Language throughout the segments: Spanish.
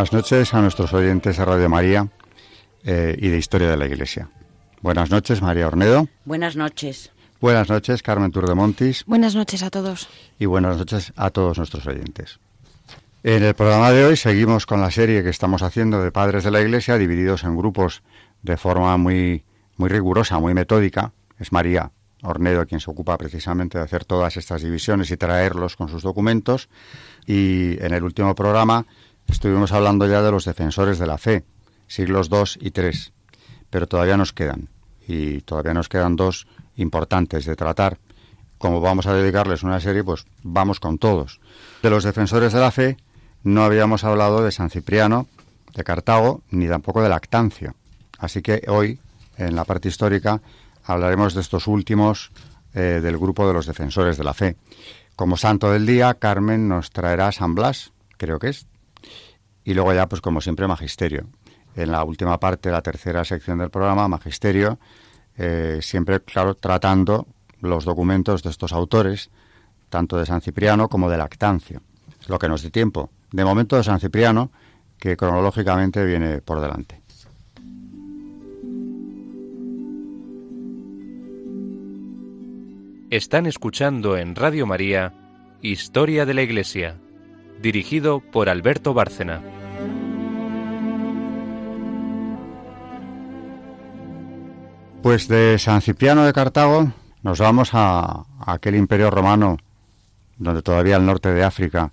Buenas noches a nuestros oyentes de Radio María eh, y de Historia de la Iglesia. Buenas noches, María Ornedo. Buenas noches. Buenas noches, Carmen Turdemontis. Buenas noches a todos. Y buenas noches a todos nuestros oyentes. En el programa de hoy seguimos con la serie que estamos haciendo de padres de la Iglesia, divididos en grupos de forma muy, muy rigurosa, muy metódica. Es María Ornedo quien se ocupa precisamente de hacer todas estas divisiones y traerlos con sus documentos. Y en el último programa Estuvimos hablando ya de los defensores de la fe, siglos II y III, pero todavía nos quedan, y todavía nos quedan dos importantes de tratar. Como vamos a dedicarles una serie, pues vamos con todos. De los defensores de la fe no habíamos hablado de San Cipriano, de Cartago, ni tampoco de Lactancio. Así que hoy, en la parte histórica, hablaremos de estos últimos eh, del grupo de los defensores de la fe. Como santo del día, Carmen nos traerá San Blas, creo que es, y luego ya, pues como siempre, magisterio. En la última parte, la tercera sección del programa, magisterio, eh, siempre, claro, tratando los documentos de estos autores, tanto de San Cipriano como de Lactancio. lo que nos dé tiempo. De momento de San Cipriano, que cronológicamente viene por delante. Están escuchando en Radio María Historia de la Iglesia dirigido por Alberto Bárcena. Pues de San Cipriano de Cartago nos vamos a, aquel imperio romano donde todavía el norte de África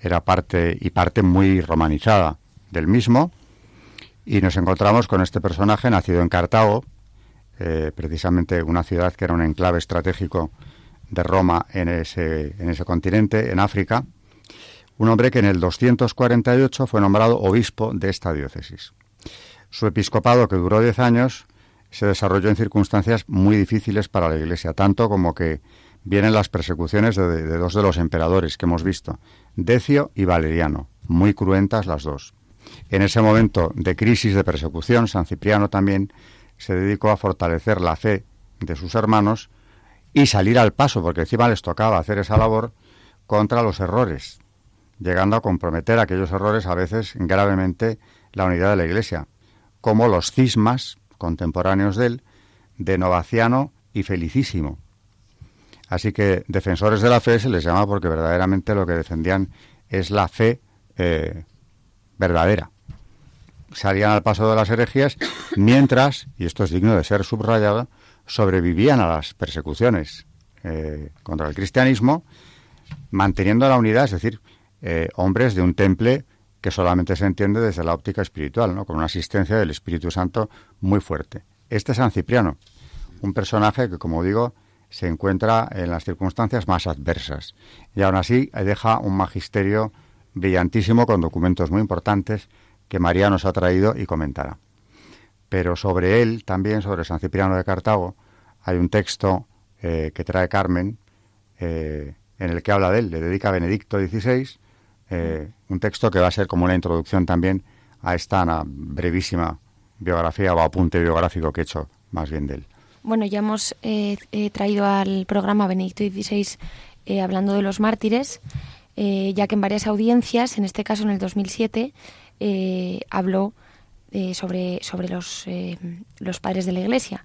era parte y parte muy romanizada del mismo y nos encontramos con este personaje nacido en Cartago, eh, precisamente una ciudad que era un enclave estratégico de Roma en ese, en ese continente, en África, un hombre que en el 248 fue nombrado obispo de esta diócesis. Su episcopado, que duró diez años, se desarrolló en circunstancias muy difíciles para la Iglesia, tanto como que vienen las persecuciones de, de, dos de los emperadores que hemos visto, Decio y Valeriano, muy cruentas las dos. En ese momento de crisis de persecución, San Cipriano también se dedicó a fortalecer la fe de sus hermanos y salir al paso, porque encima les tocaba hacer esa labor contra los errores llegando a comprometer aquellos errores a veces gravemente la unidad de la Iglesia, como los cismas contemporáneos de él, de Novaciano y Felicísimo. Así que defensores de la fe se les llama porque verdaderamente lo que defendían es la fe eh, verdadera. Salían al paso de las herejías mientras, y esto es digno de ser subrayado, sobrevivían a las persecuciones eh, contra el cristianismo, manteniendo la unidad, es decir, eh, hombres de un temple que solamente se entiende desde la óptica espiritual, ¿no? con una asistencia del Espíritu Santo muy fuerte. Este es San Cipriano, un personaje que, como digo, se encuentra en las circunstancias más adversas y aún así deja un magisterio brillantísimo con documentos muy importantes que María nos ha traído y comentará. Pero sobre él, también sobre San Cipriano de Cartago, hay un texto eh, que trae Carmen eh, en el que habla de él, le dedica a Benedicto XVI eh, un texto que va a ser como una introducción también a esta brevísima biografía o apunte biográfico que he hecho más bien de él. Bueno, ya hemos eh, traído al programa Benedicto XVI eh, hablando de los mártires, ya que en varias audiencias, en este caso en el 2007, habló sobre, sobre los, los padres de la Iglesia.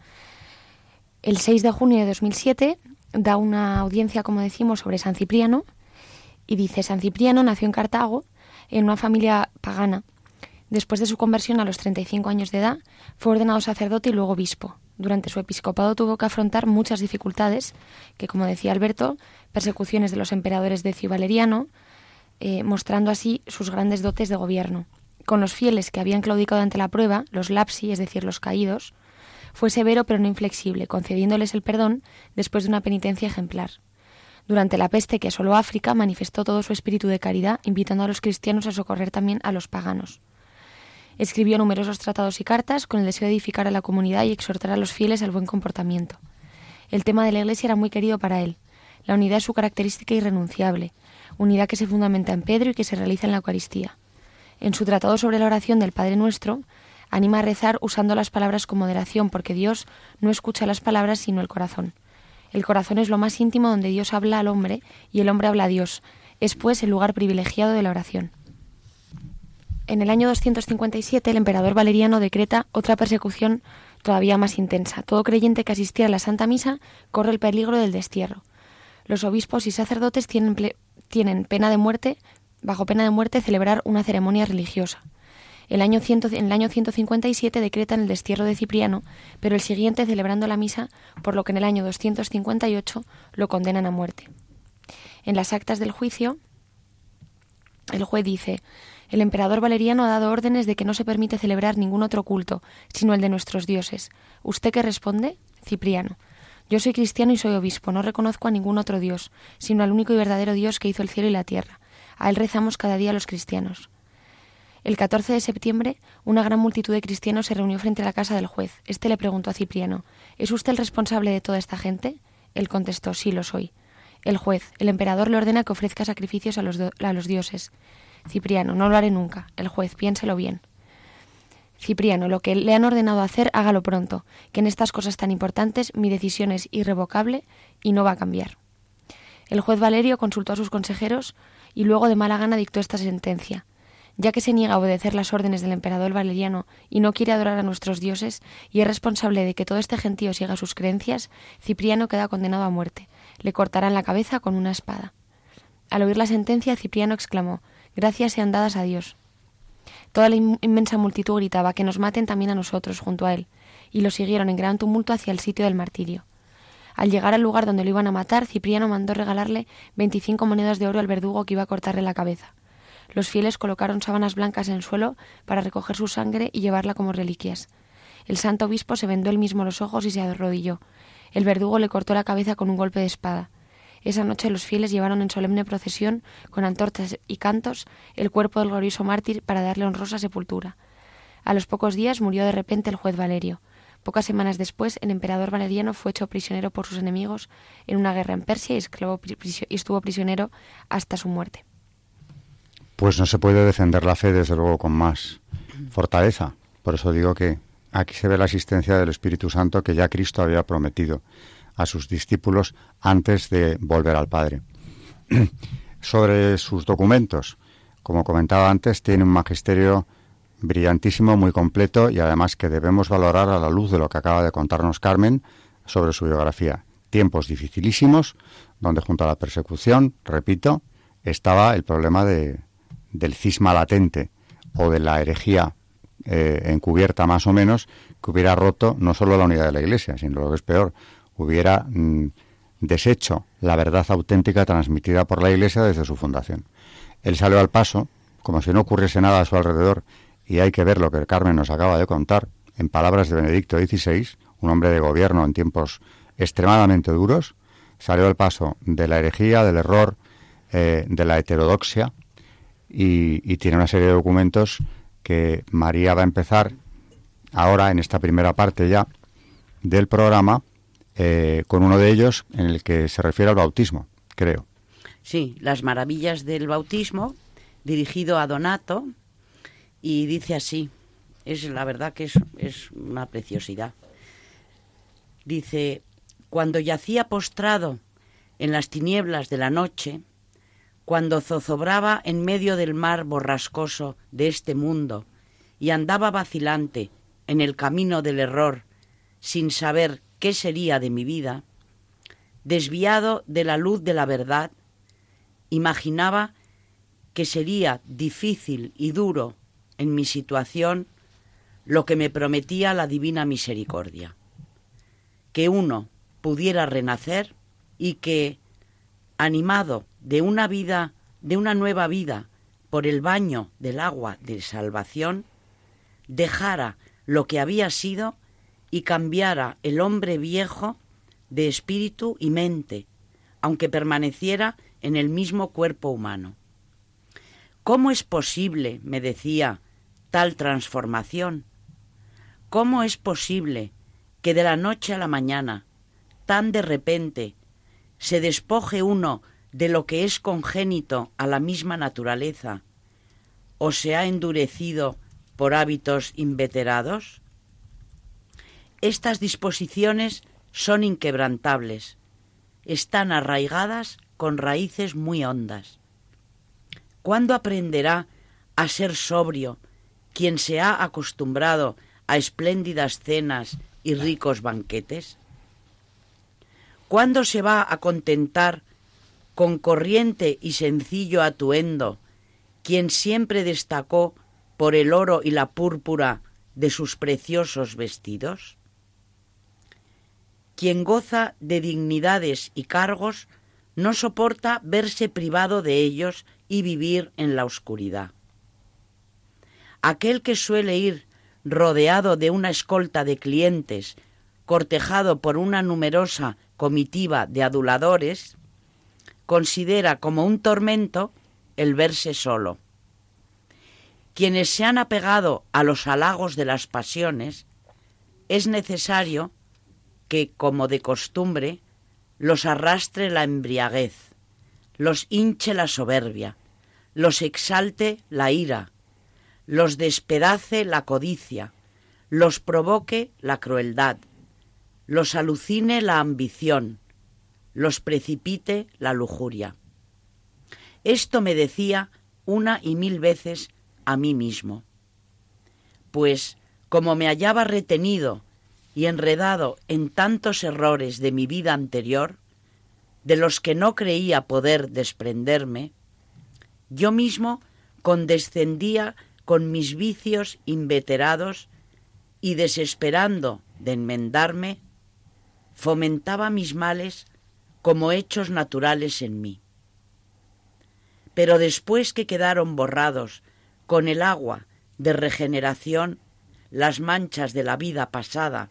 El 6 de junio de 2007 da una audiencia, como decimos, sobre San Cipriano, y dice, San Cipriano nació en Cartago, en una familia pagana. Después de su conversión a los 35 años de edad, fue ordenado sacerdote y luego obispo. Durante su episcopado tuvo que afrontar muchas dificultades, que como decía Alberto, persecuciones de los emperadores Decio Valeriano, eh, mostrando así sus grandes dotes de gobierno. Con los fieles que habían claudicado ante la prueba, los lapsi, es decir, los caídos, fue severo pero no inflexible, concediéndoles el perdón después de una penitencia ejemplar. Durante la peste que asoló África, manifestó todo su espíritu de caridad, invitando a los cristianos a socorrer también a los paganos. Escribió numerosos tratados y cartas con el deseo de edificar a la comunidad y exhortar a los fieles al buen comportamiento. El tema de la Iglesia era muy querido para él. La unidad es su característica irrenunciable, unidad que se fundamenta en Pedro y que se realiza en la Eucaristía. En su tratado sobre la oración del Padre Nuestro, anima a rezar usando las palabras con moderación, porque Dios no escucha las palabras sino el corazón. El corazón es lo más íntimo donde Dios habla al hombre y el hombre habla a Dios. Es pues el lugar privilegiado de la oración. En el año 257 el emperador Valeriano decreta otra persecución todavía más intensa. Todo creyente que asistiera a la Santa Misa corre el peligro del destierro. Los obispos y sacerdotes tienen, tienen pena de muerte, bajo pena de muerte, celebrar una ceremonia religiosa. El año en el año 157 decretan el destierro de Cipriano, pero el siguiente celebrando la misa, por lo que en el año 258 lo condenan a muerte. En las actas del juicio, el juez dice, el emperador Valeriano ha dado órdenes de que no se permite celebrar ningún otro culto, sino el de nuestros dioses. ¿Usted qué responde? Cipriano. Yo soy cristiano y soy obispo, no reconozco a ningún otro Dios, sino al único y verdadero Dios que hizo el cielo y la tierra. A él rezamos cada día los cristianos. El 14 de septiembre, una gran multitud de cristianos se reunió frente a la casa del juez. Este le preguntó a Cipriano, ¿Es usted el responsable de toda esta gente? Él contestó, sí lo soy. El juez, el emperador le ordena que ofrezca sacrificios a los, a los dioses. Cipriano, no lo haré nunca. El juez, piénselo bien. Cipriano, lo que le han ordenado hacer, hágalo pronto, que en estas cosas tan importantes mi decisión es irrevocable y no va a cambiar. El juez Valerio consultó a sus consejeros y luego de mala gana dictó esta sentencia ya que se niega a obedecer las órdenes del emperador Valeriano y no quiere adorar a nuestros dioses, y es responsable de que todo este gentío siga sus creencias, Cipriano queda condenado a muerte. Le cortarán la cabeza con una espada. Al oír la sentencia, Cipriano exclamó Gracias sean dadas a Dios. Toda la inmensa multitud gritaba que nos maten también a nosotros junto a él, y lo siguieron en gran tumulto hacia el sitio del martirio. Al llegar al lugar donde lo iban a matar, Cipriano mandó regalarle veinticinco monedas de oro al verdugo que iba a cortarle la cabeza. Los fieles colocaron sábanas blancas en el suelo para recoger su sangre y llevarla como reliquias. El santo obispo se vendó él mismo los ojos y se arrodilló. El verdugo le cortó la cabeza con un golpe de espada. Esa noche los fieles llevaron en solemne procesión, con antorchas y cantos, el cuerpo del glorioso mártir para darle honrosa sepultura. A los pocos días murió de repente el juez Valerio. Pocas semanas después, el emperador valeriano fue hecho prisionero por sus enemigos en una guerra en Persia y estuvo prisionero hasta su muerte pues no se puede defender la fe, desde luego, con más fortaleza. Por eso digo que aquí se ve la asistencia del Espíritu Santo que ya Cristo había prometido a sus discípulos antes de volver al Padre. Sobre sus documentos, como comentaba antes, tiene un magisterio brillantísimo, muy completo y además que debemos valorar a la luz de lo que acaba de contarnos Carmen sobre su biografía. Tiempos dificilísimos, donde junto a la persecución, repito, estaba el problema de, del cisma latente o de la herejía eh, encubierta más o menos, que hubiera roto no solo la unidad de la Iglesia, sino lo que es peor, hubiera mm, deshecho la verdad auténtica transmitida por la Iglesia desde su fundación. Él salió al paso, como si no ocurriese nada a su alrededor, y hay que ver lo que Carmen nos acaba de contar, en palabras de Benedicto XVI, un hombre de gobierno en tiempos extremadamente duros, salió al paso de la herejía, del error, eh, de la heterodoxia, y, tiene una serie de documentos que María va a empezar ahora en esta primera parte ya del programa eh, con uno de ellos en el que se refiere al bautismo, creo. Sí, las maravillas del bautismo, dirigido a Donato, y dice así, es la verdad que es, es una preciosidad. Dice, cuando yacía postrado en las tinieblas de la noche, cuando zozobraba en medio del mar borrascoso de este mundo y andaba vacilante en el camino del error sin saber qué sería de mi vida, desviado de la luz de la verdad, imaginaba que sería difícil y duro en mi situación lo que me prometía la divina misericordia, que uno pudiera renacer y que, animado de una vida, de una nueva vida, por el baño del agua de salvación, dejara lo que había sido y cambiara el hombre viejo de espíritu y mente, aunque permaneciera en el mismo cuerpo humano. ¿Cómo es posible, me decía, tal transformación? ¿Cómo es posible que de la noche a la mañana, tan de repente, se despoje uno de lo que es congénito a la misma naturaleza, o se ha endurecido por hábitos inveterados? Estas disposiciones son inquebrantables, están arraigadas con raíces muy hondas. ¿Cuándo aprenderá a ser sobrio quien se ha acostumbrado a espléndidas cenas y ricos banquetes? ¿Cuándo se va a contentar con corriente y sencillo atuendo quien siempre destacó por el oro y la púrpura de sus preciosos vestidos? Quien goza de dignidades y cargos no soporta verse privado de ellos y vivir en la oscuridad. Aquel que suele ir rodeado de una escolta de clientes, cortejado por una numerosa comitiva de aduladores, considera como un tormento el verse solo. Quienes se han apegado a los halagos de las pasiones, es necesario que, como de costumbre, los arrastre la embriaguez, los hinche la soberbia, los exalte la ira, los despedace la codicia, los provoque la crueldad, los alucine la ambición, los precipite la lujuria. Esto me decía una y mil veces a mí mismo, pues como me hallaba retenido y enredado en tantos errores de mi vida anterior, de los que no creía poder desprenderme, yo mismo condescendía con mis vicios inveterados y desesperando de enmendarme, fomentaba mis males como hechos naturales en mí. Pero después que quedaron borrados con el agua de regeneración las manchas de la vida pasada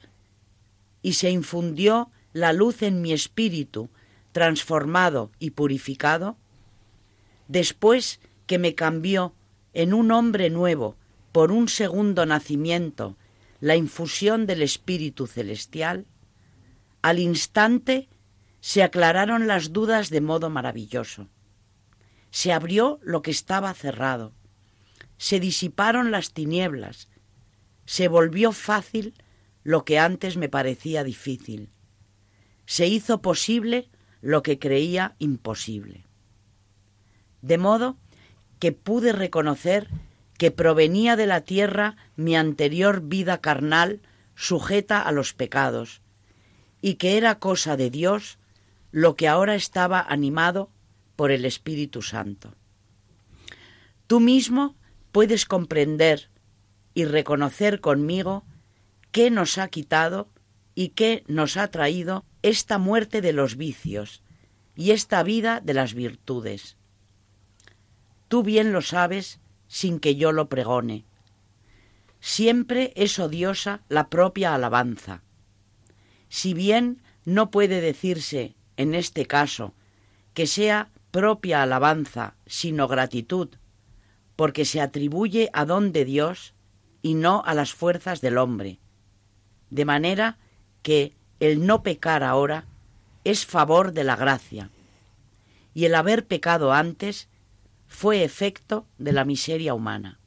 y se infundió la luz en mi espíritu, transformado y purificado, después que me cambió en un hombre nuevo por un segundo nacimiento la infusión del Espíritu Celestial, al instante se aclararon las dudas de modo maravilloso. Se abrió lo que estaba cerrado, se disiparon las tinieblas, se volvió fácil lo que antes me parecía difícil. Se hizo posible lo que creía imposible. De modo que pude reconocer que provenía de la tierra mi anterior vida carnal sujeta a los pecados, y que era cosa de Dios lo que ahora estaba animado por el Espíritu Santo. Tú mismo puedes comprender y reconocer conmigo qué nos ha quitado y qué nos ha traído esta muerte de los vicios y esta vida de las virtudes. Tú bien lo sabes sin que yo lo pregone. Siempre es odiosa la propia alabanza. Si bien no puede decirse, en este caso, que sea propia alabanza, sino gratitud, porque se atribuye a don de Dios y no a las fuerzas del hombre, de manera que el no pecar ahora es favor de la gracia, y el haber pecado antes fue efecto de la miseria humana.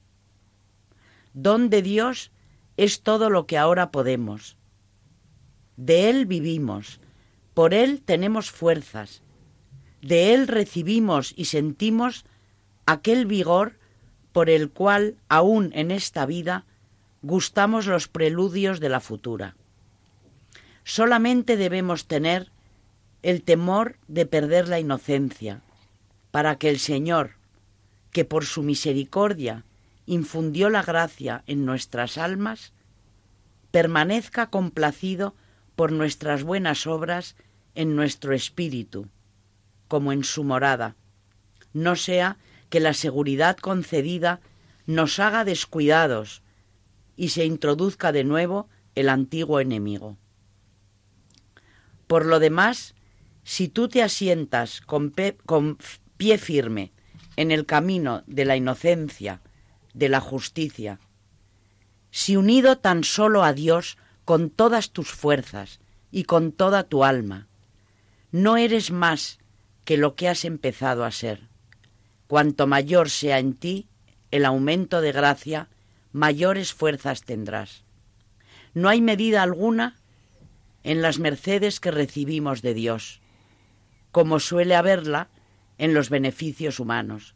Don de Dios es todo lo que ahora podemos. De Él vivimos, por Él tenemos fuerzas, de Él recibimos y sentimos aquel vigor por el cual aún en esta vida gustamos los preludios de la futura. Solamente debemos tener el temor de perder la inocencia, para que el Señor, que por su misericordia infundió la gracia en nuestras almas, permanezca complacido por nuestras buenas obras en nuestro espíritu, como en su morada, no sea que la seguridad concedida nos haga descuidados y se introduzca de nuevo el antiguo enemigo. Por lo demás, si tú te asientas con, con pie firme en el camino de la inocencia, de la justicia, si unido tan solo a Dios con todas tus fuerzas y con toda tu alma, no eres más que lo que has empezado a ser. Cuanto mayor sea en ti el aumento de gracia, mayores fuerzas tendrás. No hay medida alguna en las mercedes que recibimos de Dios, como suele haberla en los beneficios humanos.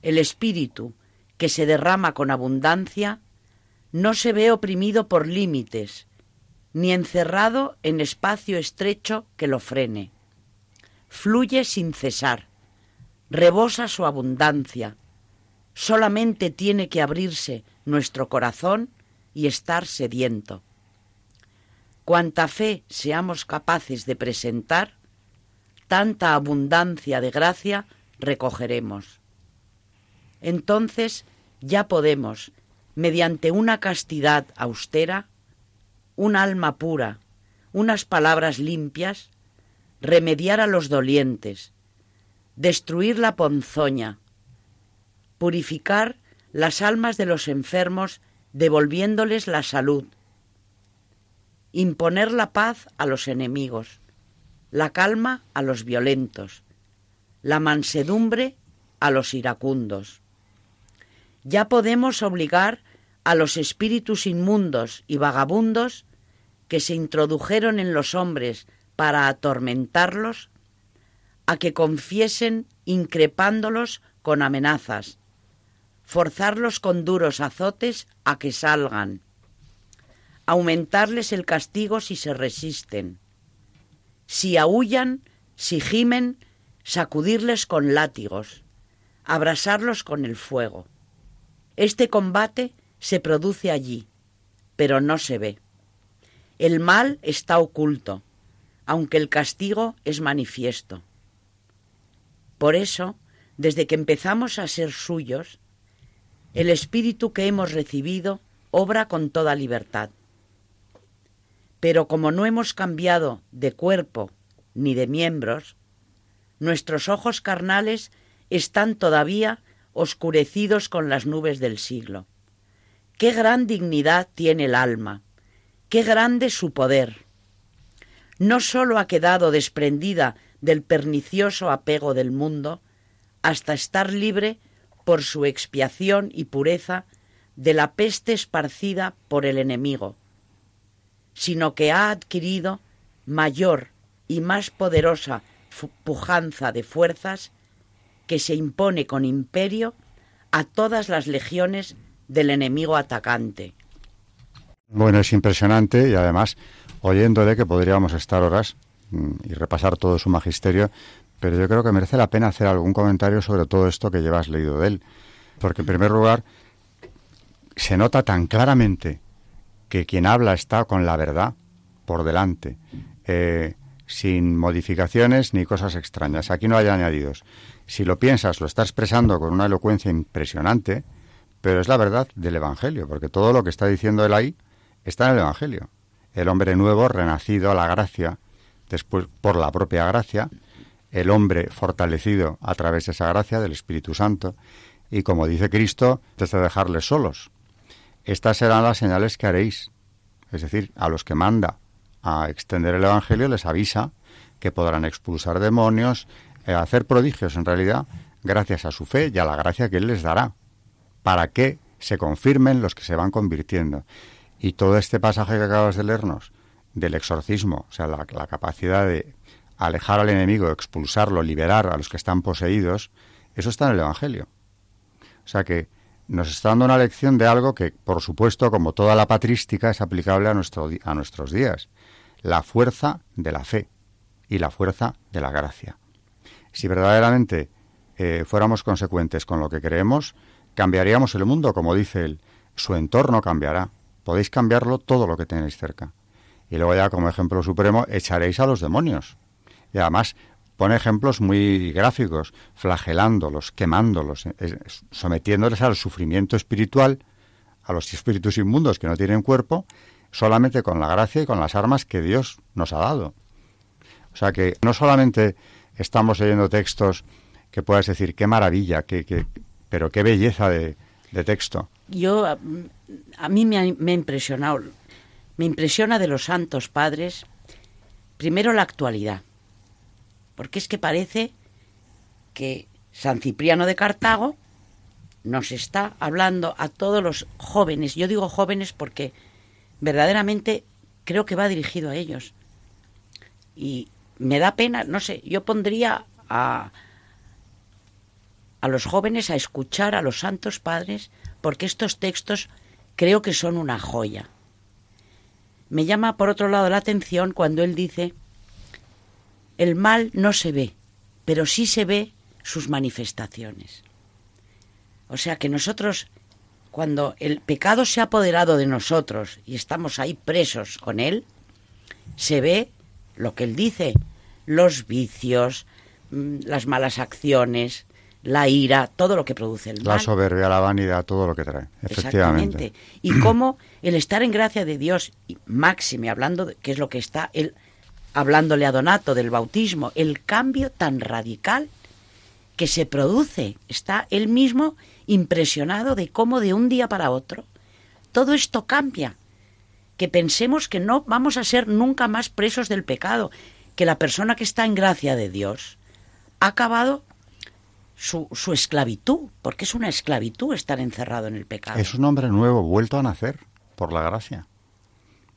El espíritu que se derrama con abundancia no se ve oprimido por límites, ni encerrado en espacio estrecho que lo frene. Fluye sin cesar, rebosa su abundancia. Solamente tiene que abrirse nuestro corazón y estar sediento. Cuanta fe seamos capaces de presentar, tanta abundancia de gracia recogeremos. Entonces ya podemos, mediante una castidad austera, un alma pura, unas palabras limpias, remediar a los dolientes, destruir la ponzoña, purificar las almas de los enfermos devolviéndoles la salud, imponer la paz a los enemigos, la calma a los violentos, la mansedumbre a los iracundos. Ya podemos obligar a los espíritus inmundos y vagabundos que se introdujeron en los hombres para atormentarlos, a que confiesen increpándolos con amenazas, forzarlos con duros azotes a que salgan, aumentarles el castigo si se resisten, si aullan, si gimen, sacudirles con látigos, abrasarlos con el fuego. Este combate se produce allí, pero no se ve. El mal está oculto, aunque el castigo es manifiesto. Por eso, desde que empezamos a ser suyos, el espíritu que hemos recibido obra con toda libertad. Pero como no hemos cambiado de cuerpo ni de miembros, nuestros ojos carnales están todavía oscurecidos con las nubes del siglo. Qué gran dignidad tiene el alma, qué grande su poder. No sólo ha quedado desprendida del pernicioso apego del mundo, hasta estar libre por su expiación y pureza de la peste esparcida por el enemigo, sino que ha adquirido mayor y más poderosa pujanza de fuerzas que se impone con imperio a todas las legiones del enemigo atacante. Bueno, es impresionante y además, oyéndole que podríamos estar horas mm, y repasar todo su magisterio, pero yo creo que merece la pena hacer algún comentario sobre todo esto que llevas leído de él. Porque en primer lugar, se nota tan claramente que quien habla está con la verdad por delante, eh, sin modificaciones ni cosas extrañas. Aquí no hay añadidos. Si lo piensas, lo está expresando con una elocuencia impresionante, pero es la verdad del Evangelio, porque todo lo que está diciendo él ahí está en el Evangelio. El hombre nuevo, renacido a la gracia, después por la propia gracia, el hombre fortalecido a través de esa gracia del Espíritu Santo, y como dice Cristo, desde dejarles solos. Estas serán las señales que haréis. Es decir, a los que manda a extender el Evangelio les avisa que podrán expulsar demonios, eh, hacer prodigios en realidad, gracias a su fe y a la gracia que Él les dará, para que se confirmen los que se van convirtiendo. Y todo este pasaje que acabas de leernos, del exorcismo, o sea, la, capacidad de alejar al enemigo, expulsarlo, liberar a los que están poseídos, eso está en el Evangelio. O sea que nos está dando una lección de algo que, por supuesto, como toda la patrística, es aplicable a, nuestro, a nuestros días. La fuerza de la fe y la fuerza de la gracia. Si verdaderamente eh, fuéramos consecuentes con lo que creemos, cambiaríamos el mundo, como dice él. Su entorno cambiará. Podéis cambiarlo todo lo que tenéis cerca. Y luego ya, como ejemplo supremo, echaréis a los demonios. Y además, pone ejemplos muy gráficos, flagelándolos, quemándolos, eh, sometiéndoles al sufrimiento espiritual, a los espíritus inmundos que no tienen cuerpo, solamente con la gracia y con las armas que Dios nos ha dado. O sea que no solamente estamos leyendo textos que puedas decir qué maravilla, qué, qué, pero qué belleza de, texto. Yo, a, mí me ha, me impresionado, me impresiona de los santos padres, primero la actualidad, porque es que parece que San Cipriano de Cartago nos está hablando a todos los jóvenes, yo digo jóvenes porque verdaderamente creo que va dirigido a ellos. Y me da pena, no sé, yo pondría a, a los jóvenes a escuchar a los santos padres porque estos textos creo que son una joya. Me llama por otro lado la atención cuando él dice, el mal no se ve, pero sí se ve sus manifestaciones. O sea que nosotros, cuando el pecado se ha apoderado de nosotros y estamos ahí presos con él, se ve lo que él dice, los vicios, mm, las malas acciones, la ira, todo lo que produce el mal. La soberbia, la vanidad, todo lo que trae, efectivamente. Exactamente. Y cómo el estar en gracia de Dios, y máxime hablando, de, que es lo que está él hablándole a Donato del bautismo, el cambio tan radical que se produce, está él mismo impresionado de cómo de un día para otro todo esto cambia, que pensemos que no vamos a ser nunca más presos del pecado, que la persona que está en gracia de Dios ha acabado su, su, esclavitud, porque es una esclavitud estar encerrado en el pecado. Es un hombre nuevo, vuelto a nacer por la gracia.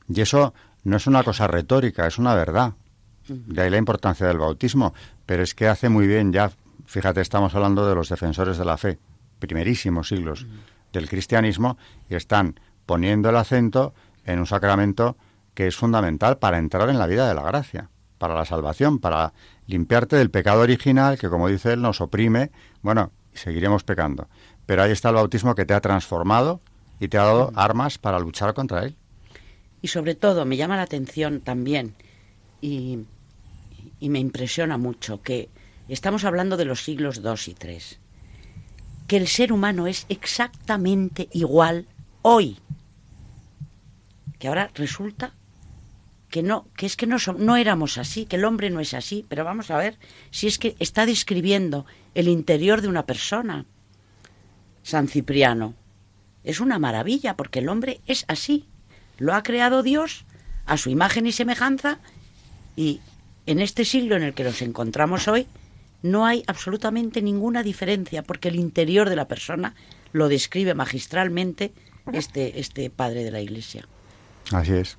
Y eso no es una cosa retórica, es una verdad. De ahí la importancia del bautismo. Pero es que hace muy bien ya, fíjate, estamos hablando de los defensores de la fe, primerísimos siglos del cristianismo, y están poniendo el acento en un sacramento que es fundamental para entrar en la vida de la gracia, para la salvación, para limpiarte del pecado original que, como dice él, nos oprime, bueno, seguiremos pecando. Pero ahí está el bautismo que te ha transformado y te ha dado armas para luchar contra él. Y sobre todo me llama la atención también y, y me impresiona mucho que estamos hablando de los siglos II y III, que el ser humano es exactamente igual hoy, que ahora resulta que no, que es que no, no éramos así, que el hombre no es así, pero vamos a ver si es que está describiendo el interior de una persona. San Cipriano. Es una maravilla porque el hombre es así. Lo ha creado Dios a su imagen y semejanza y en este siglo en el que nos encontramos hoy no hay absolutamente ninguna diferencia porque el interior de la persona lo describe magistralmente este, este padre de la Iglesia. Así es.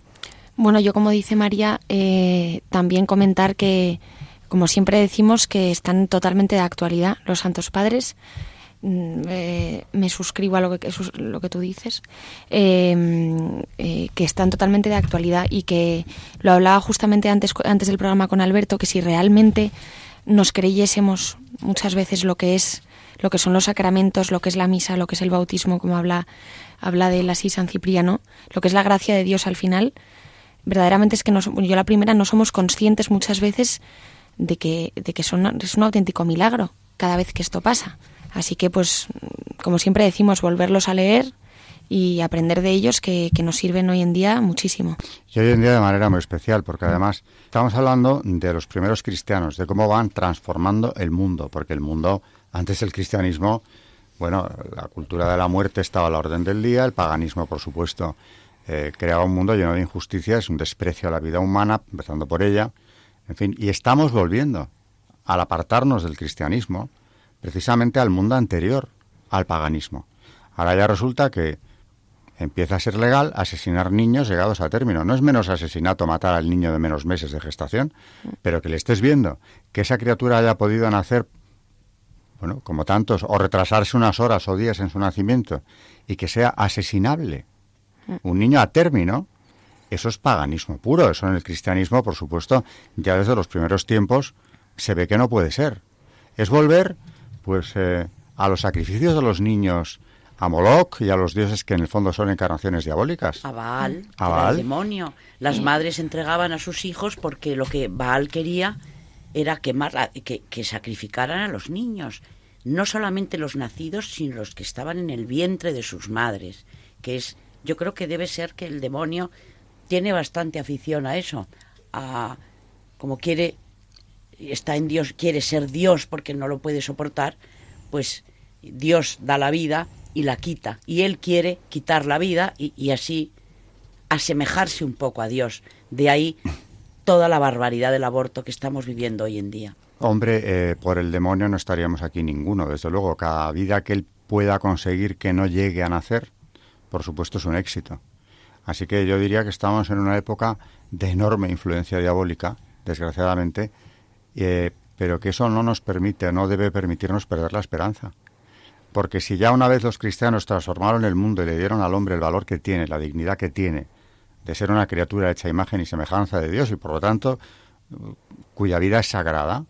Bueno, yo como dice María, eh, también comentar que, como siempre decimos, que están totalmente de actualidad los Santos Padres. Eh, me suscribo a lo que, lo que tú dices, eh, eh, que están totalmente de actualidad y que lo hablaba justamente antes, antes del programa con Alberto, que si realmente nos creyésemos muchas veces lo que es lo que son los sacramentos, lo que es la misa, lo que es el bautismo, como habla, habla de él así San Cipriano, lo que es la gracia de Dios al final, verdaderamente es que no, yo la primera no somos conscientes muchas veces de que, de que son, es un auténtico milagro cada vez que esto pasa. Así que, pues, como siempre decimos, volverlos a leer y aprender de ellos que, nos sirven hoy en día muchísimo. Y hoy en día de manera muy especial, porque además estamos hablando de los primeros cristianos, de cómo van transformando el mundo, porque el mundo, antes del cristianismo, bueno, la cultura de la muerte estaba a la orden del día, el paganismo, por supuesto, eh, creaba un mundo lleno de injusticias, un desprecio a la vida humana, empezando por ella, en fin, y estamos volviendo al apartarnos del cristianismo, precisamente al mundo anterior, al paganismo. Ahora ya resulta que empieza a ser legal asesinar niños llegados a término. No es menos asesinato matar al niño de menos meses de gestación, pero que le estés viendo que esa criatura haya podido nacer, bueno, como tantos, o retrasarse unas horas o días en su nacimiento, y que sea asesinable un niño a término, eso es paganismo puro. Eso en el cristianismo, por supuesto, ya desde los primeros tiempos se ve que no puede ser. Es volver pues eh, a los sacrificios de los niños a Moloch y a los dioses que en el fondo son encarnaciones diabólicas. A Baal, a Baal. el demonio. Las sí. madres entregaban a sus hijos porque lo que Baal quería era quemar, que, que sacrificaran a los niños. No solamente los nacidos, sino los que estaban en el vientre de sus madres. Que es, yo creo que debe ser que el demonio tiene bastante afición a eso. A, como quiere está en Dios, quiere ser Dios porque no lo puede soportar, pues Dios da la vida y la quita. Y él quiere quitar la vida y, así asemejarse un poco a Dios. De ahí toda la barbaridad del aborto que estamos viviendo hoy en día. Hombre, eh, por el demonio no estaríamos aquí ninguno. Desde luego, cada vida que él pueda conseguir que no llegue a nacer, por supuesto es un éxito. Así que yo diría que estamos en una época de enorme influencia diabólica, desgraciadamente, eh, pero que eso no nos permite, no debe permitirnos perder la esperanza. Porque si ya una vez los cristianos transformaron el mundo y le dieron al hombre el valor que tiene, la dignidad que tiene, de ser una criatura hecha imagen y semejanza de Dios y por lo tanto cuya vida es sagrada,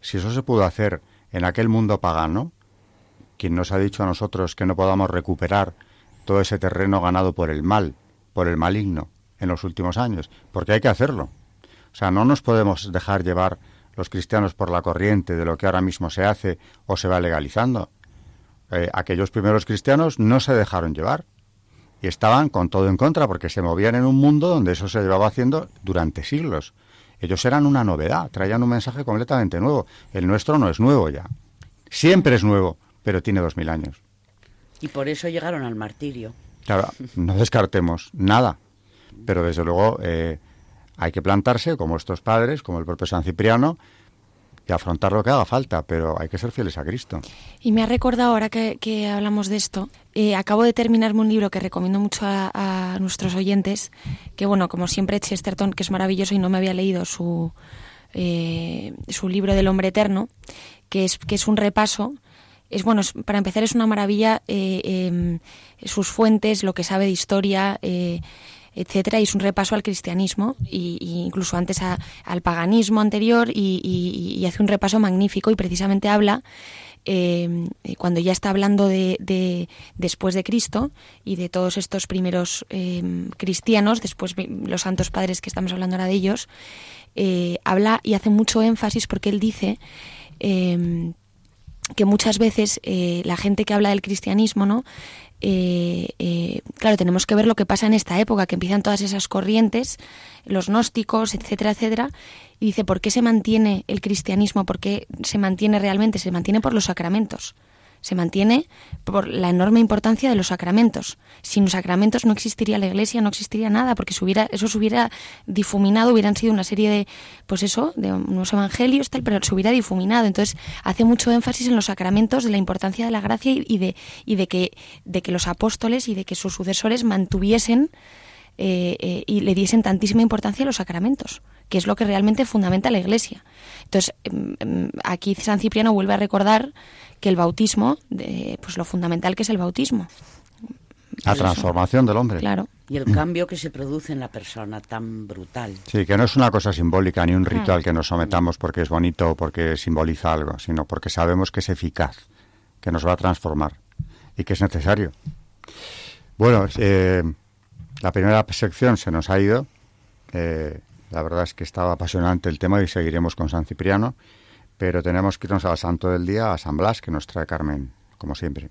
si eso se pudo hacer en aquel mundo pagano, quien nos ha dicho a nosotros que no podamos recuperar todo ese terreno ganado por el mal, por el maligno, en los últimos años, porque hay que hacerlo. O sea, no nos podemos dejar llevar los cristianos por la corriente de lo que ahora mismo se hace o se va legalizando. Eh, aquellos primeros cristianos no se dejaron llevar y estaban con todo en contra porque se movían en un mundo donde eso se llevaba haciendo durante siglos. Ellos eran una novedad, traían un mensaje completamente nuevo. El nuestro no es nuevo ya. Siempre es nuevo, pero tiene dos mil años. Y por eso llegaron al martirio. Claro, no descartemos nada, pero desde luego eh, hay que plantarse como estos padres, como el propio San Cipriano, y afrontar lo que haga falta, pero hay que ser fieles a Cristo. Y me ha recordado ahora que, hablamos de esto, eh, acabo de terminarme un libro que recomiendo mucho a, nuestros oyentes, que bueno, como siempre Chesterton, que es maravilloso y no me había leído su, eh, su libro del hombre eterno, que es, que es un repaso es bueno, para empezar es una maravilla eh, em, sus fuentes, lo que sabe de historia, eh, etcétera, y es un repaso al cristianismo y, incluso antes al paganismo anterior y, hace un repaso magnífico y precisamente habla em, cuando ya está hablando de, después de Cristo y de todos estos primeros em, cristianos, después los santos padres que estamos hablando ahora de ellos, eh, habla y hace mucho énfasis porque él dice que muchas veces eh, la gente que habla del cristianismo, ¿no? Eh, eh, claro, tenemos que ver lo que pasa en esta época, que empiezan todas esas corrientes, los gnósticos, etcétera, etcétera, y dice, ¿por qué se mantiene el cristianismo? ¿Por qué se mantiene realmente? Se mantiene por los sacramentos se mantiene por la enorme importancia de los sacramentos. Sin los sacramentos no existiría la Iglesia, no existiría nada, porque eso se hubiera difuminado, hubieran sido una serie de, pues eso, de unos evangelios, tal, pero se hubiera difuminado. Entonces hace mucho énfasis en los sacramentos, de la importancia de la gracia y de, y de, que, de que los apóstoles y de que sus sucesores mantuviesen eh, eh, y le diesen tantísima importancia a los sacramentos, que es lo que realmente fundamenta la Iglesia. Entonces, em, em, aquí San Cipriano vuelve a recordar que el bautismo, de, pues lo fundamental que es el bautismo. La transformación del hombre. Claro. Y el cambio que se produce en la persona tan brutal. Sí, que no es una cosa simbólica ni un mm. ritual que nos sometamos porque es bonito o porque simboliza algo, sino porque sabemos que es eficaz, que nos va a transformar y que es necesario. Bueno, eh, la primera sección se nos ha ido. Eh, la verdad es que estaba apasionante el tema y seguiremos con San Cipriano pero tenemos que irnos al santo del día, a San Blas, que nos trae Carmen, como siempre.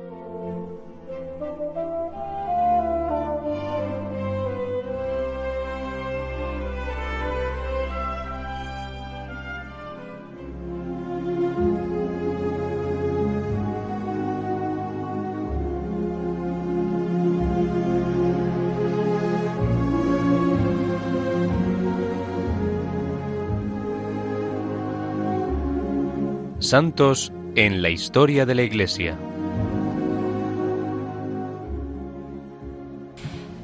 Santos en la historia de la Iglesia.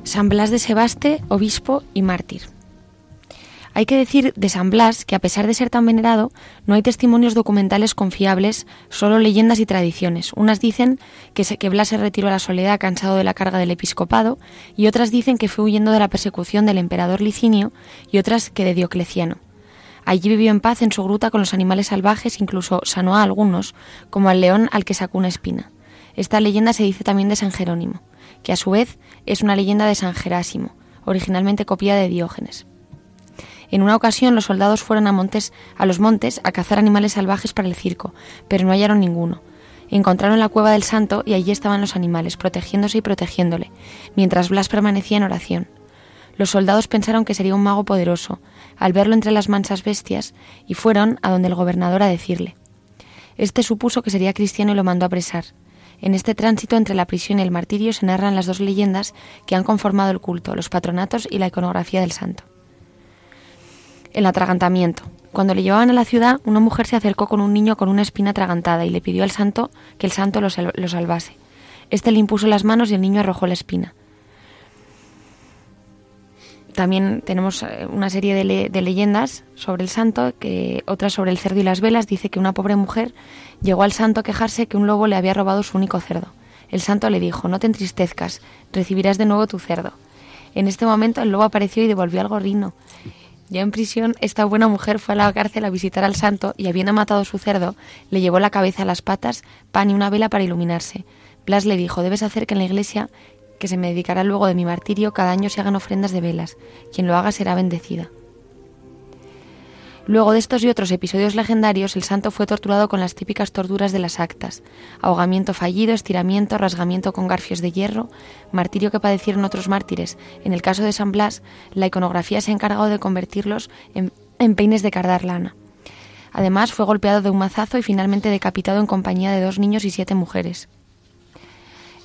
San Blas de Sebaste, obispo y mártir. Hay que decir de San Blas que a pesar de ser tan venerado, no hay testimonios documentales confiables, solo leyendas y tradiciones. Unas dicen que, que Blas se retiró a la soledad cansado de la carga del episcopado, y otras dicen que fue huyendo de la persecución del emperador Licinio, y otras que de Diocleciano. Allí vivió en paz en su gruta con los animales salvajes, incluso sanó a algunos, como al león al que sacó una espina. Esta leyenda se dice también de San Jerónimo, que a su vez es una leyenda de San Gerásimo, originalmente copiada de Diógenes. En una ocasión los soldados fueron a, montes, a los montes a cazar animales salvajes para el circo, pero no hallaron ninguno. Encontraron la cueva del santo y allí estaban los animales, protegiéndose y protegiéndole, mientras Blas permanecía en oración. Los soldados pensaron que sería un mago poderoso, al verlo entre las mansas bestias, y fueron a donde el gobernador a decirle. Este supuso que sería cristiano y lo mandó a apresar. En este tránsito entre la prisión y el martirio se narran las dos leyendas que han conformado el culto, los patronatos y la iconografía del santo el atragantamiento. Cuando le llevaban a la ciudad, una mujer se acercó con un niño con una espina atragantada y le pidió al santo que el santo lo, salvase. Este le impuso las manos y el niño arrojó la espina. También tenemos eh, una serie de, de, leyendas sobre el santo, que otra sobre el cerdo y las velas. Dice que una pobre mujer llegó al santo a quejarse que un lobo le había robado su único cerdo. El santo le dijo, no te entristezcas, recibirás de nuevo tu cerdo. En este momento el lobo apareció y devolvió al gorrino. Ya en prisión, esta buena mujer fue a la cárcel a visitar al santo y, habiendo matado su cerdo, le llevó la cabeza, las patas, pan y una vela para iluminarse. Blas le dijo, debes hacer que en la iglesia, que se me dedicará luego de mi martirio, cada año se hagan ofrendas de velas. Quien lo haga será bendecida. Luego de estos y otros episodios legendarios, el santo fue torturado con las típicas torturas de las actas, ahogamiento fallido, estiramiento, rasgamiento con garfios de hierro, martirio que padecieron otros mártires. En el caso de San Blas, la iconografía se ha encargado de convertirlos en, peines de cardar lana. Además, fue golpeado de un mazazo y finalmente decapitado en compañía de dos niños y siete mujeres.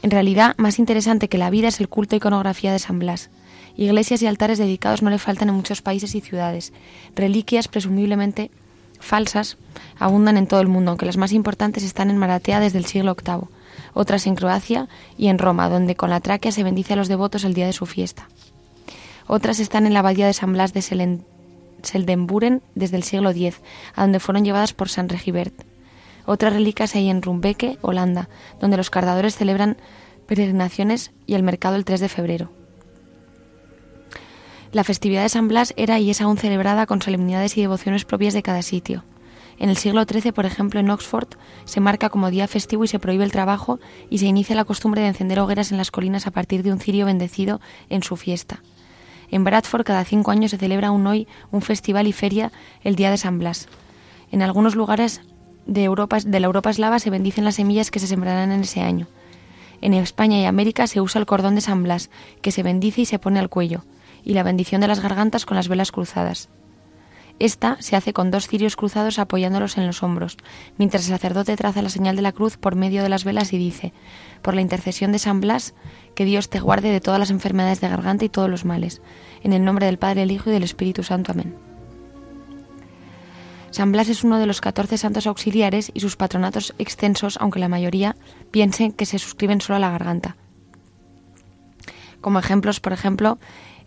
En realidad, más interesante que la vida es el culto e iconografía de San Blas. Iglesias y altares dedicados no le faltan en muchos países y ciudades. Reliquias presumiblemente falsas abundan en todo el mundo, aunque las más importantes están en Maratea desde el siglo VIII, otras en Croacia y en Roma, donde con la tráquea se bendice a los devotos el día de su fiesta. Otras están en la abadía de San Blas de Seldenburen desde el siglo X, a donde fueron llevadas por San Regibert. Otras reliquias hay en Rumbeke, Holanda, donde los cardadores celebran peregrinaciones y el mercado el 3 de febrero. La festividad de San Blas era y es aún celebrada con solemnidades y devociones propias de cada sitio. En el siglo XIII, por ejemplo, en Oxford, se marca como día festivo y se prohíbe el trabajo y se inicia la costumbre de encender hogueras en las colinas a partir de un cirio bendecido en su fiesta. En Bradford, cada cinco años se celebra aún hoy un festival y feria el Día de San Blas. En algunos lugares de, Europa, de la Europa eslava se bendicen las semillas que se sembrarán en ese año. En España y América se usa el cordón de San Blas, que se bendice y se pone al cuello y la bendición de las gargantas con las velas cruzadas. Esta se hace con dos cirios cruzados apoyándolos en los hombros, mientras el sacerdote traza la señal de la cruz por medio de las velas y dice, por la intercesión de San Blas, que Dios te guarde de todas las enfermedades de garganta y todos los males. En el nombre del Padre, el Hijo y del Espíritu Santo. Amén. San Blas es uno de los catorce santos auxiliares y sus patronatos extensos, aunque la mayoría piensen que se suscriben solo a la garganta. Como ejemplos, por ejemplo,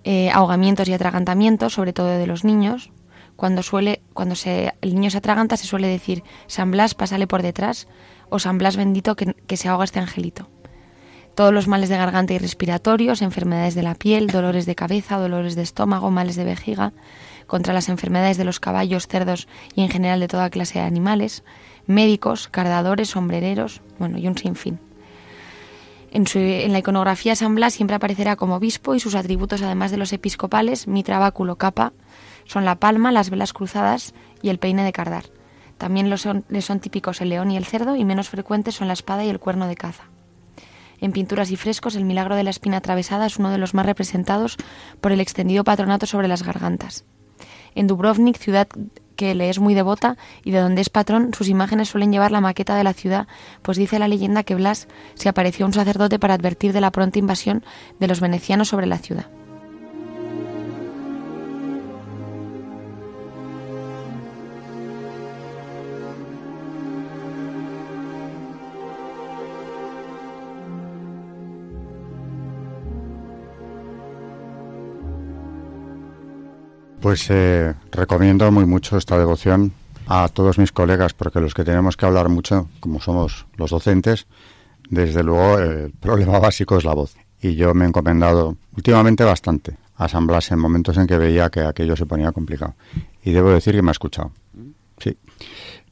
eh, ahogamientos y atragantamientos, sobre todo de los niños. Cuando, suele, cuando el niño se atraganta se suele decir San Blas, pásale por detrás o San Blas bendito que, que se ahoga este angelito. Todos los males de garganta y respiratorios, enfermedades de la piel, dolores de cabeza, dolores de estómago, males de vejiga, contra las enfermedades de los caballos, cerdos y en general de toda clase de animales, médicos, cardadores, sombrereros, bueno, y un sinfín. En, la iconografía San Blas siempre aparecerá como obispo y sus atributos, además de los episcopales, mitra, báculo, capa, son la palma, las velas cruzadas y el peine de cardar. También le son, son típicos el león y el cerdo y menos frecuentes son la espada y el cuerno de caza. En pinturas y frescos, el milagro de la espina atravesada es uno de los más representados por el extendido patronato sobre las gargantas. En Dubrovnik, ciudad que le es muy devota y de donde es patrón, sus imágenes suelen llevar la maqueta de la ciudad, pues dice la leyenda que Blas se apareció a un sacerdote para advertir de la pronta invasión de los venecianos sobre la ciudad. Pues eh, recomiendo muy mucho esta devoción a todos mis colegas, porque los que tenemos que hablar mucho, como somos los docentes, desde luego el problema básico es la voz. Y yo me he encomendado últimamente bastante a San Blas en momentos en que veía que aquello se ponía complicado. Y debo decir que me ha escuchado. Sí.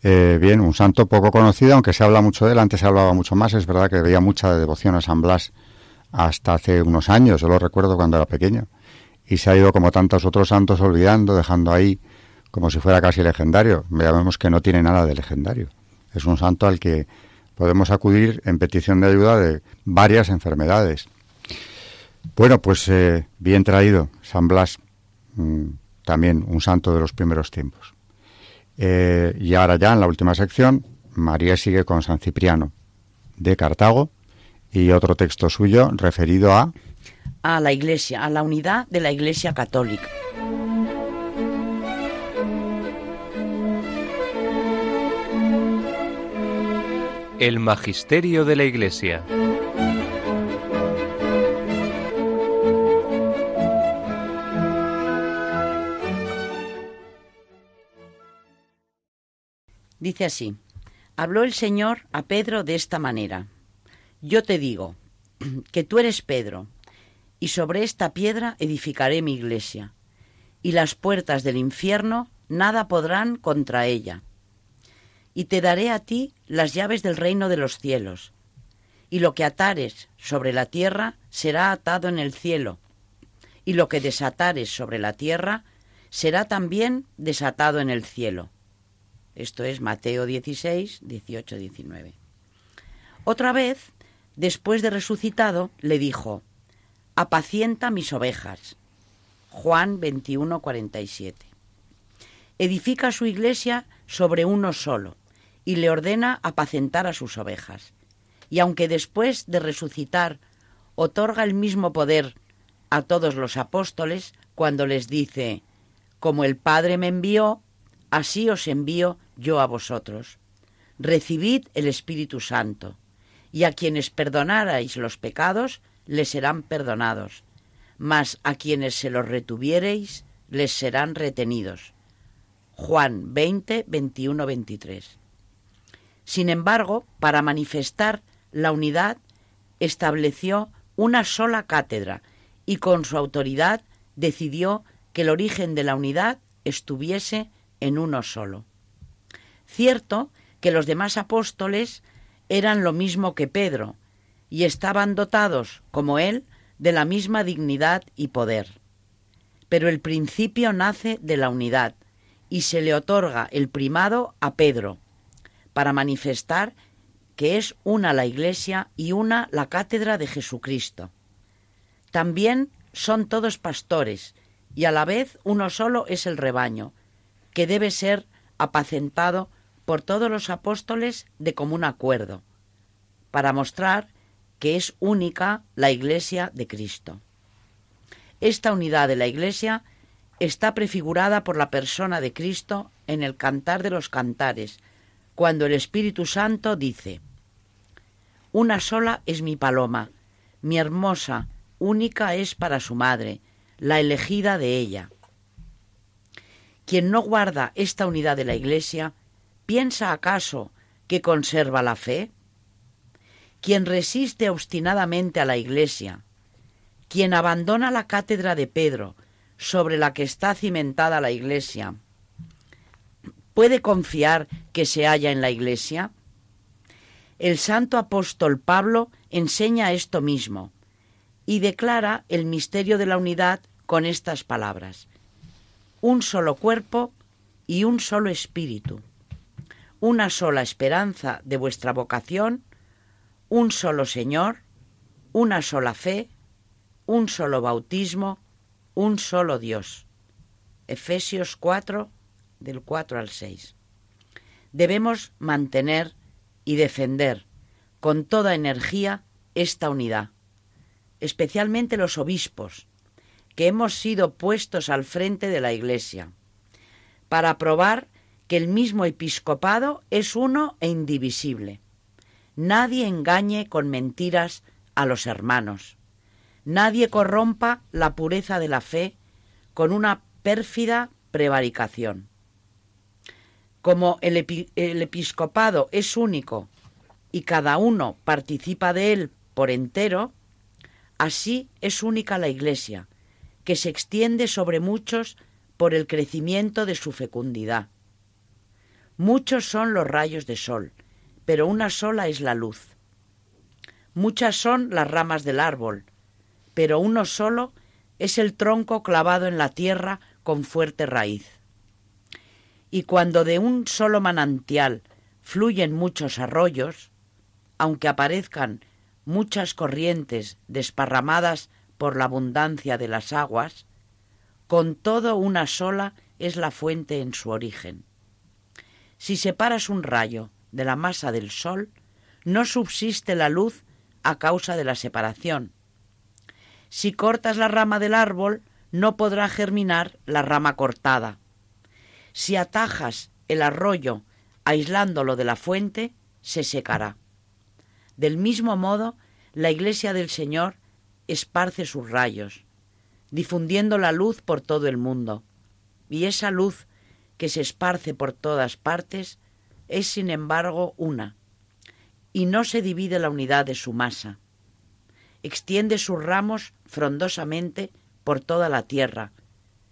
Eh, bien, un santo poco conocido, aunque se habla mucho de él, antes se hablaba mucho más, es verdad que veía mucha devoción a San Blas hasta hace unos años, yo lo recuerdo cuando era pequeño, y se ha ido como tantos otros santos olvidando, dejando ahí como si fuera casi legendario. Veamos que no tiene nada de legendario. Es un santo al que podemos acudir en petición de ayuda de varias enfermedades. Bueno, pues eh, bien traído, San Blas, mm, también un santo de los primeros tiempos. Eh, y ahora ya en la última sección, María sigue con San Cipriano de Cartago y otro texto suyo referido a... A la Iglesia, a la unidad de la Iglesia Católica. El Magisterio de la Iglesia. Dice así, habló el Señor a Pedro de esta manera, yo te digo que tú eres Pedro, y sobre esta piedra edificaré mi iglesia, y las puertas del infierno nada podrán contra ella. Y te daré a ti las llaves del reino de los cielos, y lo que atares sobre la tierra será atado en el cielo, y lo que desatares sobre la tierra será también desatado en el cielo. Esto es Mateo 16, 18, 19. Otra vez, después de resucitado, le dijo, apacienta mis ovejas. Juan 21, 47. Edifica su iglesia sobre uno solo y le ordena apacentar a sus ovejas. Y aunque después de resucitar otorga el mismo poder a todos los apóstoles cuando les dice, como el Padre me envió, así os envío yo a vosotros. Recibid el Espíritu Santo, y a quienes perdonarais los pecados, les serán perdonados, mas a quienes se los retuviereis, les serán retenidos. Juan 20, 21, 23. Sin embargo, para manifestar la unidad, estableció una sola cátedra y con su autoridad decidió que el origen de la unidad estuviese en uno solo. Cierto que los demás apóstoles eran lo mismo que Pedro, y estaban dotados, como él, de la misma dignidad y poder. Pero el principio nace de la unidad, y se le otorga el primado a Pedro, para manifestar que es una la Iglesia y una la cátedra de Jesucristo. También son todos pastores, y a la vez uno solo es el rebaño, que debe ser apacentado por todos los apóstoles de común acuerdo, para mostrar que es única la Iglesia de Cristo. Esta unidad de la Iglesia está prefigurada por la persona de Cristo en el cantar de los cantares, cuando el Espíritu Santo dice, Una sola es mi paloma, mi hermosa, única es para su madre, la elegida de ella. Quien no guarda esta unidad de la Iglesia ¿Piensa acaso que conserva la fe? Quien resiste obstinadamente a la Iglesia, quien abandona la cátedra de Pedro sobre la que está cimentada la Iglesia, ¿puede confiar que se halla en la Iglesia? El santo apóstol Pablo enseña esto mismo y declara el misterio de la unidad con estas palabras. Un solo cuerpo y un solo espíritu una sola esperanza de vuestra vocación, un solo Señor, una sola fe, un solo bautismo, un solo Dios. Efesios 4, del 4 al 6. Debemos mantener y defender con toda energía esta unidad, especialmente los obispos, que hemos sido puestos al frente de la Iglesia, para probar que el mismo episcopado es uno e indivisible. Nadie engañe con mentiras a los hermanos. Nadie corrompa la pureza de la fe con una pérfida prevaricación. Como el, episcopado es único y cada uno participa de él por entero, así es única la Iglesia, que se extiende sobre muchos por el crecimiento de su fecundidad. Muchos son los rayos de sol, pero una sola es la luz. Muchas son las ramas del árbol, pero uno solo es el tronco clavado en la tierra con fuerte raíz. Y cuando de un solo manantial fluyen muchos arroyos, aunque aparezcan muchas corrientes desparramadas por la abundancia de las aguas, con todo una sola es la fuente en su origen. Si separas un rayo de la masa del sol, no subsiste la luz a causa de la separación. Si cortas la rama del árbol, no podrá germinar la rama cortada. Si atajas el arroyo aislándolo de la fuente, se secará. Del mismo modo, la Iglesia del Señor esparce sus rayos, difundiendo la luz por todo el mundo. Y esa luz que se esparce por todas partes es, sin embargo, una, y no se divide la unidad de su masa. Extiende sus ramos frondosamente por toda la tierra,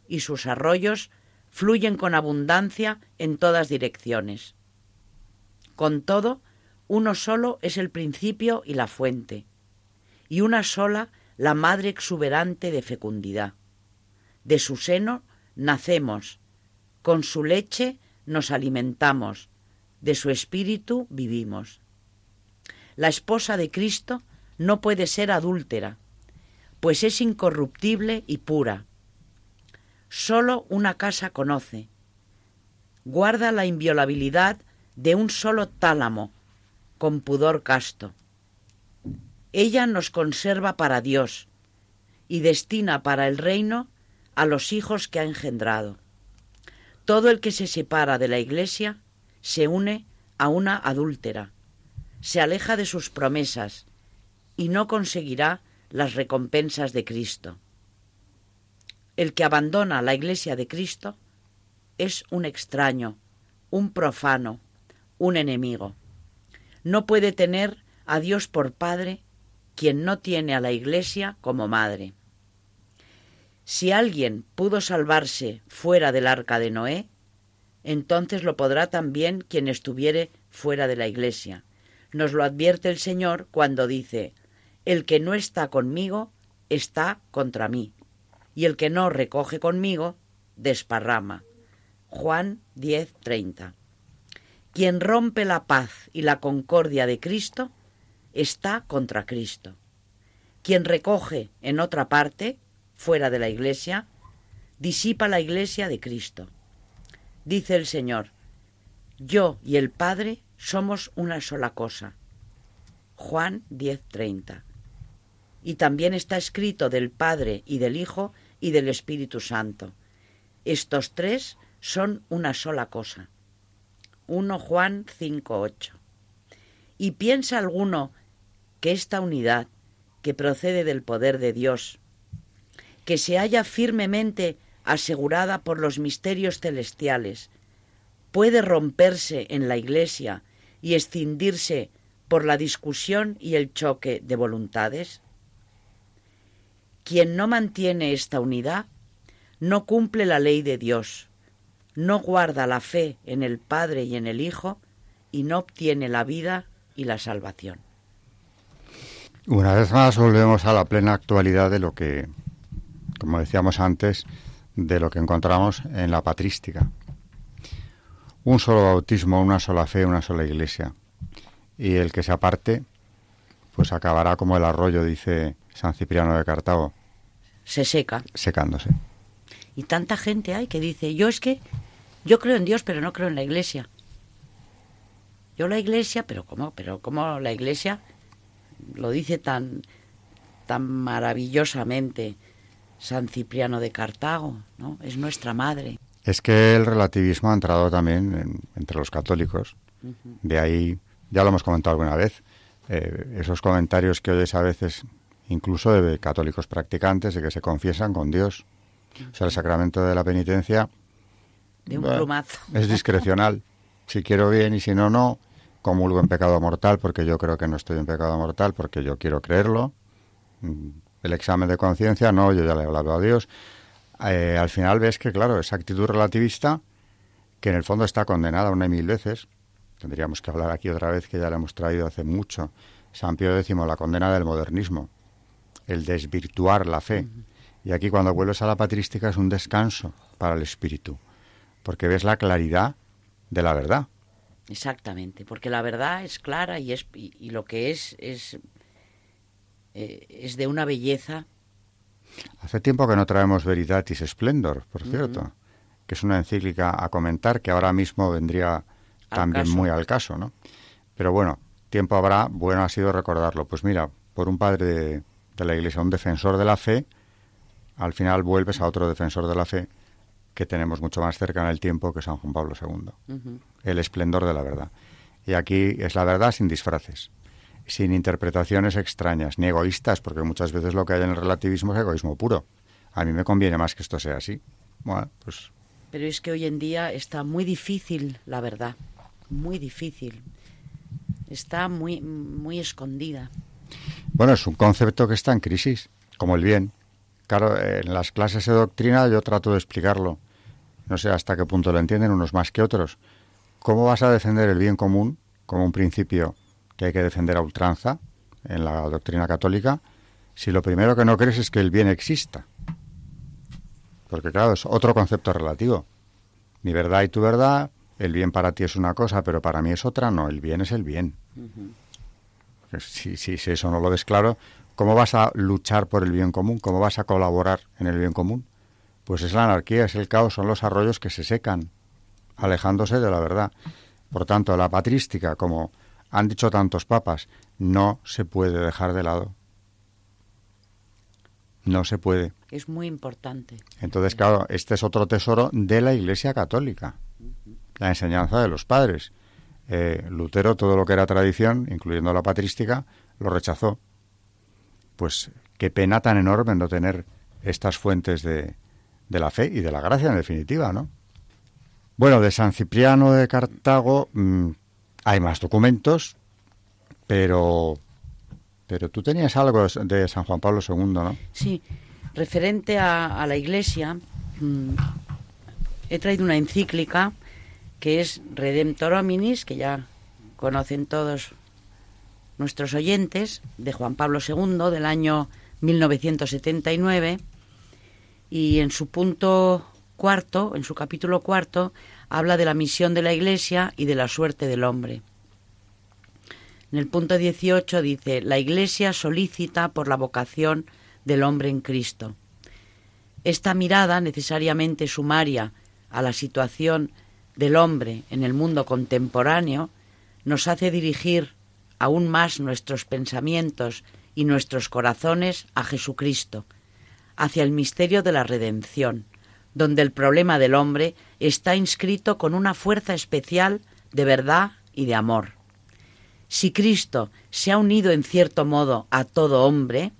y sus arroyos fluyen con abundancia en todas direcciones. Con todo, uno solo es el principio y la fuente, y una sola la madre exuberante de fecundidad. De su seno nacemos, con su leche nos alimentamos, de su espíritu vivimos. La esposa de Cristo no puede ser adúltera, pues es incorruptible y pura. Solo una casa conoce. Guarda la inviolabilidad de un solo tálamo, con pudor casto. Ella nos conserva para Dios y destina para el reino a los hijos que ha engendrado. Todo el que se separa de la Iglesia se une a una adúltera, se aleja de sus promesas y no conseguirá las recompensas de Cristo. El que abandona la Iglesia de Cristo es un extraño, un profano, un enemigo. No puede tener a Dios por Padre quien no tiene a la Iglesia como madre. Si alguien pudo salvarse fuera del arca de Noé, entonces lo podrá también quien estuviere fuera de la Iglesia. Nos lo advierte el Señor cuando dice, El que no está conmigo está contra mí, y el que no recoge conmigo desparrama. Juan 10:30. Quien rompe la paz y la concordia de Cristo está contra Cristo. Quien recoge en otra parte, fuera de la iglesia, disipa la iglesia de Cristo. Dice el Señor, yo y el Padre somos una sola cosa. Juan 10:30. Y también está escrito del Padre y del Hijo y del Espíritu Santo. Estos tres son una sola cosa. 1 Juan 5.8. ¿Y piensa alguno que esta unidad, que procede del poder de Dios, que se halla firmemente asegurada por los misterios celestiales, puede romperse en la Iglesia y escindirse por la discusión y el choque de voluntades? Quien no mantiene esta unidad no cumple la ley de Dios, no guarda la fe en el Padre y en el Hijo y no obtiene la vida y la salvación. Una vez más volvemos a la plena actualidad de lo que, como decíamos antes, de lo que encontramos en la patrística. Un solo bautismo, una sola fe, una sola iglesia. Y el que se aparte, pues acabará como el arroyo, dice San Cipriano de Cartago. Se seca. Secándose. Y tanta gente hay que dice, yo es que, yo creo en Dios, pero no creo en la iglesia. Yo la iglesia, pero ¿cómo? Pero ¿cómo la iglesia lo dice tan, tan maravillosamente San Cipriano de Cartago, ¿no? Es nuestra madre. Es que el relativismo ha entrado también entre los católicos. De ahí, ya lo hemos comentado alguna vez, eh, esos comentarios que oyes a veces, incluso de católicos practicantes, de que se confiesan con Dios O sea, el sacramento de la penitencia de un plumazo. es discrecional. Si quiero bien y si no, no. Comulgo en pecado mortal porque yo creo que no estoy en pecado mortal porque yo quiero creerlo. El examen de conciencia, no, yo ya le he hablado a Dios. Eh, al final ves que, claro, esa actitud relativista, que en el fondo está condenada una y mil veces, tendríamos que hablar aquí otra vez, que ya la hemos traído hace mucho, San Pío X, la condena del modernismo, el desvirtuar la fe. Y aquí cuando vuelves a la patrística es un descanso para el espíritu, porque ves la claridad de la verdad. Exactamente, porque la verdad es clara y, es, y, lo que es es, eh, es de una belleza. Hace tiempo que no traemos Veritatis Splendor, por cierto, que es una encíclica a comentar que ahora mismo vendría también muy al caso, ¿no? Pero bueno, tiempo habrá, bueno ha sido recordarlo. Pues mira, por un padre de, la Iglesia, un defensor de la fe, al final vuelves a otro defensor de la fe que tenemos mucho más cerca en el tiempo que San Juan Pablo II. El esplendor de la verdad. Y aquí es la verdad sin disfraces, sin interpretaciones extrañas, ni egoístas, porque muchas veces lo que hay en el relativismo es egoísmo puro. A mí me conviene más que esto sea así. Bueno, pues... Pero es que hoy en día está muy difícil la verdad, muy difícil está muy, muy escondida. Bueno, es un concepto que está en crisis, como el bien. Claro, en las clases de doctrina yo trato de explicarlo. No sé hasta qué punto lo entienden unos más que otros. ¿Cómo vas a defender el bien común como un principio que hay que defender a ultranza en la doctrina católica si lo primero que no crees es que el bien exista? Porque claro, es otro concepto relativo. Mi verdad y tu verdad, el bien para ti es una cosa, pero para mí es otra, no, el bien es el bien si, si, eso no lo ves claro, ¿cómo vas a luchar por el bien común? ¿Cómo vas a colaborar en el bien común? Pues es la anarquía, es el caos, son los arroyos que se secan, alejándose de la verdad. Por tanto, la patrística, como han dicho tantos papas, no se puede dejar de lado. No se puede. Es muy importante. Entonces, claro, este es otro tesoro de la Iglesia Católica, la enseñanza de los padres. Eh, Lutero todo lo que era tradición, incluyendo la patrística, lo rechazó. Pues qué pena tan enorme no tener estas fuentes de, de la fe y de la gracia, en definitiva, ¿no? Bueno, de San Cipriano de Cartago mm, hay más documentos, pero, pero tú tenías algo de San Juan Pablo II, ¿no? Sí, referente a, la Iglesia, mm, he traído una encíclica que es Redemptor Hominis, que ya conocen todos nuestros oyentes, de Juan Pablo II, del año 1979, y en su punto cuarto, en su capítulo cuarto, habla de la misión de la Iglesia y de la suerte del hombre. En el punto 18 dice, la Iglesia solicita por la vocación del hombre en Cristo. Esta mirada necesariamente sumaria a la situación del hombre en el mundo contemporáneo nos hace dirigir aún más nuestros pensamientos y nuestros corazones a Jesucristo, hacia el misterio de la redención, donde el problema del hombre está inscrito con una fuerza especial de verdad y de amor. Si Cristo se ha unido en cierto modo a todo hombre,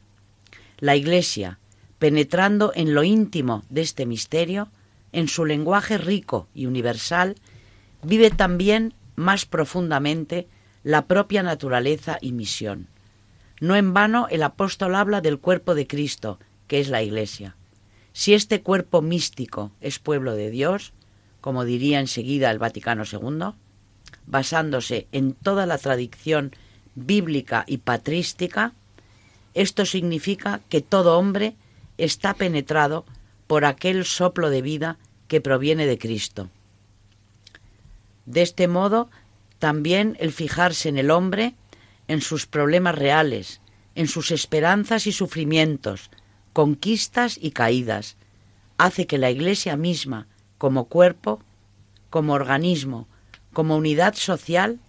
la Iglesia, penetrando en lo íntimo de este misterio, en su lenguaje rico y universal, vive también más profundamente la propia naturaleza y misión. No en vano el apóstol habla del cuerpo de Cristo, que es la Iglesia. Si este cuerpo místico es pueblo de Dios, como diría enseguida el Vaticano II, basándose en toda la tradición bíblica y patrística, esto significa que todo hombre está penetrado por aquel soplo de vida que proviene de Cristo. De este modo, también el fijarse en el hombre, en sus problemas reales, en sus esperanzas y sufrimientos, conquistas y caídas, hace que la Iglesia misma, como cuerpo, como organismo, como unidad social,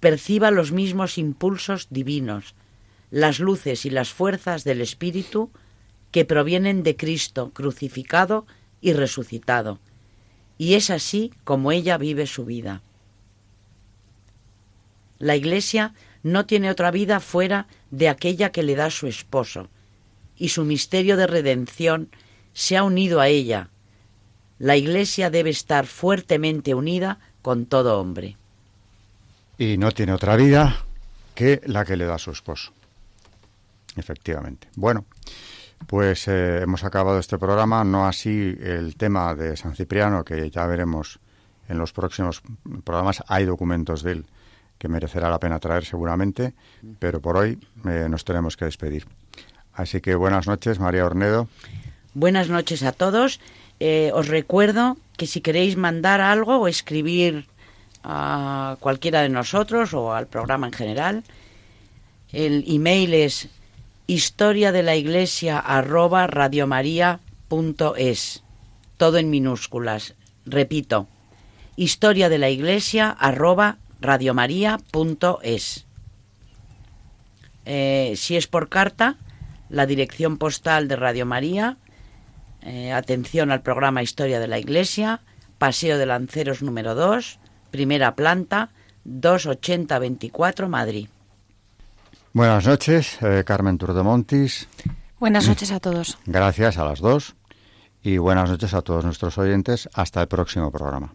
perciba los mismos impulsos divinos, las luces y las fuerzas del Espíritu que provienen de Cristo crucificado y resucitado. Y es así como ella vive su vida. La Iglesia no tiene otra vida fuera de aquella que le da su esposo, y su misterio de redención se ha unido a ella. La Iglesia debe estar fuertemente unida con todo hombre. Y no tiene otra vida que la que le da su esposo. Efectivamente. Bueno, pues eh, hemos acabado este programa, no así el tema de San Cipriano, que ya veremos en los próximos programas. Hay documentos de él que merecerá la pena traer seguramente, pero por hoy eh, nos tenemos que despedir. Así que buenas noches, María Ornedo. Buenas noches a todos. Eh, os recuerdo que si queréis mandar algo o escribir a cualquiera de nosotros o al programa en general, el email es historia de la iglesia arroba radiomaria.es. Todo en minúsculas. Repito, historia de la iglesia arroba radiomaria.es. Eh, si es por carta, la dirección postal de Radio María, eh, atención al programa Historia de la Iglesia, Paseo de Lanceros número 2, primera planta, 28024 Madrid. Buenas noches, eh, Carmen Turdemontis. Buenas noches a todos. Gracias a las dos y buenas noches a todos nuestros oyentes. Hasta el próximo programa.